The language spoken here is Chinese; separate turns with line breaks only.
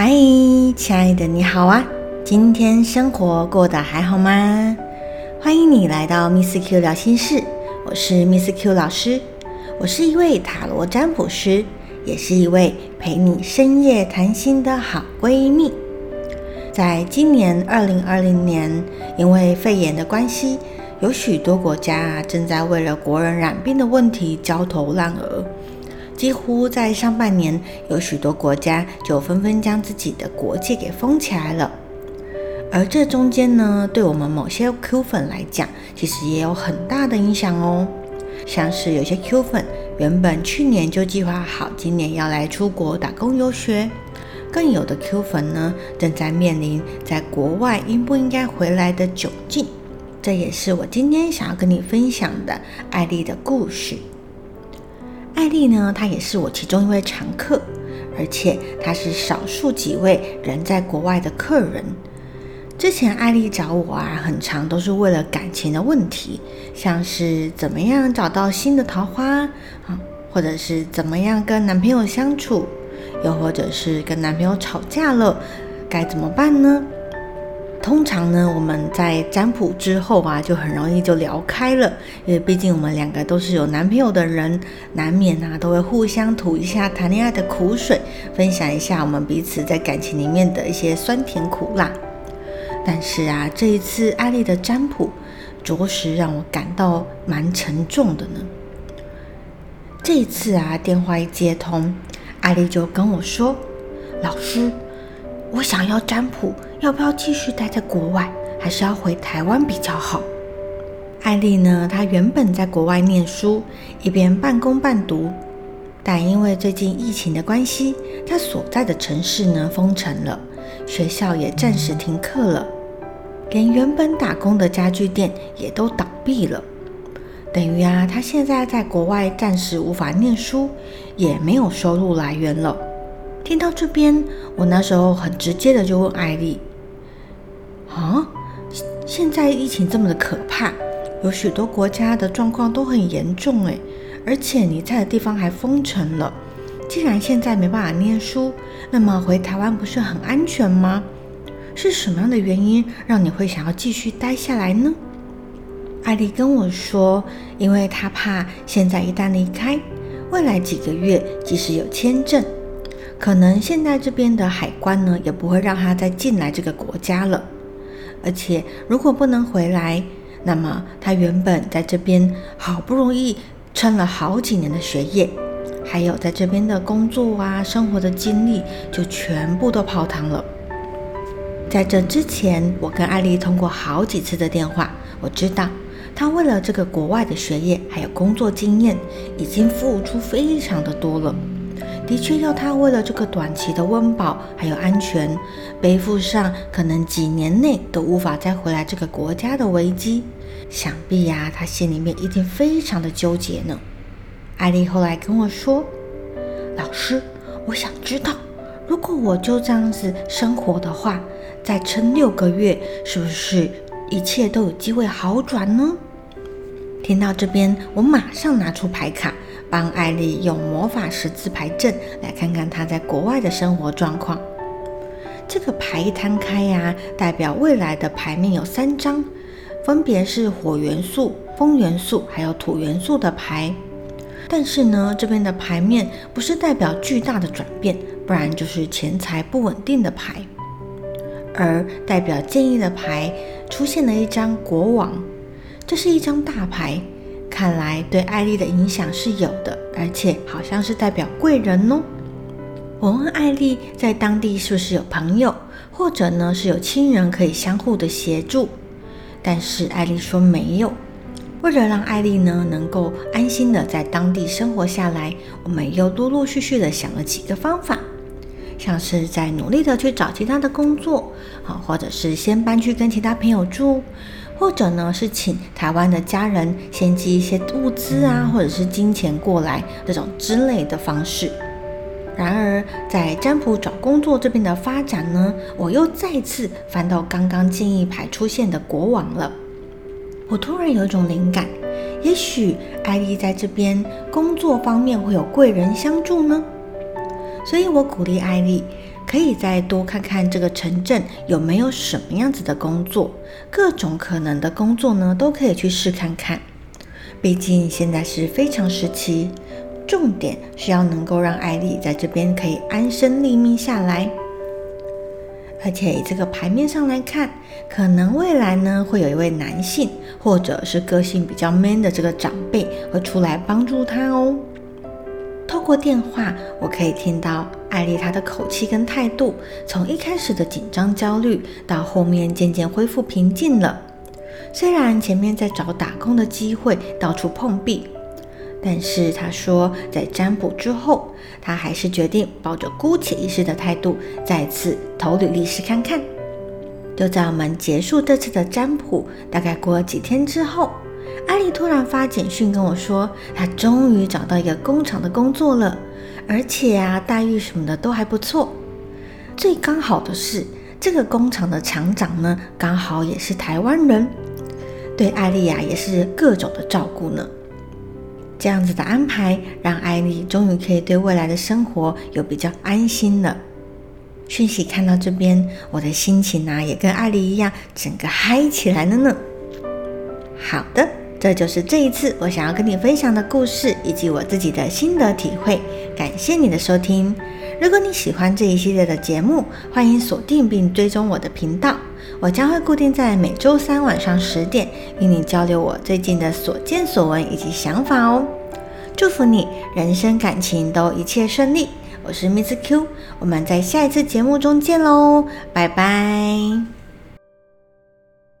嗨，亲爱的，你好啊！今天生活过得还好吗？欢迎你来到 Miss Q 聊心事，我是 Miss Q 老师，我是一位塔罗占卜师，也是一位陪你深夜谈心的好闺蜜。在今年二零二零年，因为肺炎的关系，有许多国家正在为了国人染病的问题焦头烂额。几乎在上半年，有许多国家就纷纷将自己的国界给封起来了。而这中间呢，对我们某些 Q 粉来讲，其实也有很大的影响哦。像是有些 Q 粉原本去年就计划好今年要来出国打工游学，更有的 Q 粉呢，正在面临在国外应不应该回来的窘境。这也是我今天想要跟你分享的艾丽的故事。艾丽呢，她也是我其中一位常客，而且她是少数几位人在国外的客人。之前艾丽找我啊，很长都是为了感情的问题，像是怎么样找到新的桃花啊，或者是怎么样跟男朋友相处，又或者是跟男朋友吵架了，该怎么办呢？通常呢，我们在占卜之后啊，就很容易就聊开了，因为毕竟我们两个都是有男朋友的人，难免啊都会互相吐一下谈恋爱的苦水，分享一下我们彼此在感情里面的一些酸甜苦辣。但是啊，这一次艾丽的占卜，着实让我感到蛮沉重的呢。这一次啊，电话一接通，艾丽就跟我说：“老师。”我想要占卜，要不要继续待在国外，还是要回台湾比较好？艾丽呢？她原本在国外念书，一边半工半读，但因为最近疫情的关系，她所在的城市呢封城了，学校也暂时停课了，连原本打工的家具店也都倒闭了。等于啊，她现在在国外暂时无法念书，也没有收入来源了。听到这边，我那时候很直接的就问艾丽：“啊，现在疫情这么的可怕，有许多国家的状况都很严重诶，而且你在的地方还封城了。既然现在没办法念书，那么回台湾不是很安全吗？是什么样的原因让你会想要继续待下来呢？”艾丽跟我说：“因为她怕现在一旦离开，未来几个月即使有签证。”可能现在这边的海关呢，也不会让他再进来这个国家了。而且如果不能回来，那么他原本在这边好不容易撑了好几年的学业，还有在这边的工作啊、生活的经历，就全部都泡汤了。在这之前，我跟艾丽通过好几次的电话，我知道他为了这个国外的学业还有工作经验，已经付出非常的多了。的确，要他为了这个短期的温饱还有安全，背负上可能几年内都无法再回来这个国家的危机，想必呀，他心里面一定非常的纠结呢。艾丽后来跟我说：“老师，我想知道，如果我就这样子生活的话，再撑六个月，是不是一切都有机会好转呢？”听到这边，我马上拿出牌卡。帮艾丽用魔法十字牌阵来看看她在国外的生活状况。这个牌一摊开呀，代表未来的牌面有三张，分别是火元素、风元素还有土元素的牌。但是呢，这边的牌面不是代表巨大的转变，不然就是钱财不稳定的牌。而代表建议的牌出现了一张国王，这是一张大牌。看来对艾丽的影响是有的，而且好像是代表贵人哦。我问艾丽在当地是不是有朋友，或者呢是有亲人可以相互的协助，但是艾丽说没有。为了让艾丽呢能够安心的在当地生活下来，我们又陆陆续续的想了几个方法，像是在努力的去找其他的工作，好，或者是先搬去跟其他朋友住。或者呢，是请台湾的家人先寄一些物资啊，或者是金钱过来这种之类的方式。然而，在占卜找工作这边的发展呢，我又再次翻到刚刚建议牌出现的国王了。我突然有一种灵感，也许艾丽在这边工作方面会有贵人相助呢。所以我鼓励艾丽，可以再多看看这个城镇有没有什么样子的工作，各种可能的工作呢，都可以去试看看。毕竟现在是非常时期，重点是要能够让艾丽在这边可以安身立命下来。而且这个牌面上来看，可能未来呢会有一位男性，或者是个性比较 man 的这个长辈会出来帮助他哦。透过电话，我可以听到艾丽她的口气跟态度，从一开始的紧张焦虑，到后面渐渐恢复平静了。虽然前面在找打工的机会，到处碰壁。但是他说，在占卜之后，他还是决定抱着姑且一试的态度，再次投履历试看看。就在我们结束这次的占卜，大概过了几天之后，艾丽突然发简讯跟我说，她终于找到一个工厂的工作了，而且啊，待遇什么的都还不错。最刚好的是，这个工厂的厂长呢，刚好也是台湾人，对艾丽呀也是各种的照顾呢。这样子的安排，让艾丽终于可以对未来的生活有比较安心了。讯息看到这边，我的心情啊，也跟艾丽一样，整个嗨起来了呢。好的，这就是这一次我想要跟你分享的故事，以及我自己的心得体会。感谢你的收听。如果你喜欢这一系列的节目，欢迎锁定并追踪我的频道。我将会固定在每周三晚上十点，与你交流我最近的所见所闻以及想法哦。祝福你人生感情都一切顺利。我是 Miss Q，我们在下一次节目中见喽，拜拜。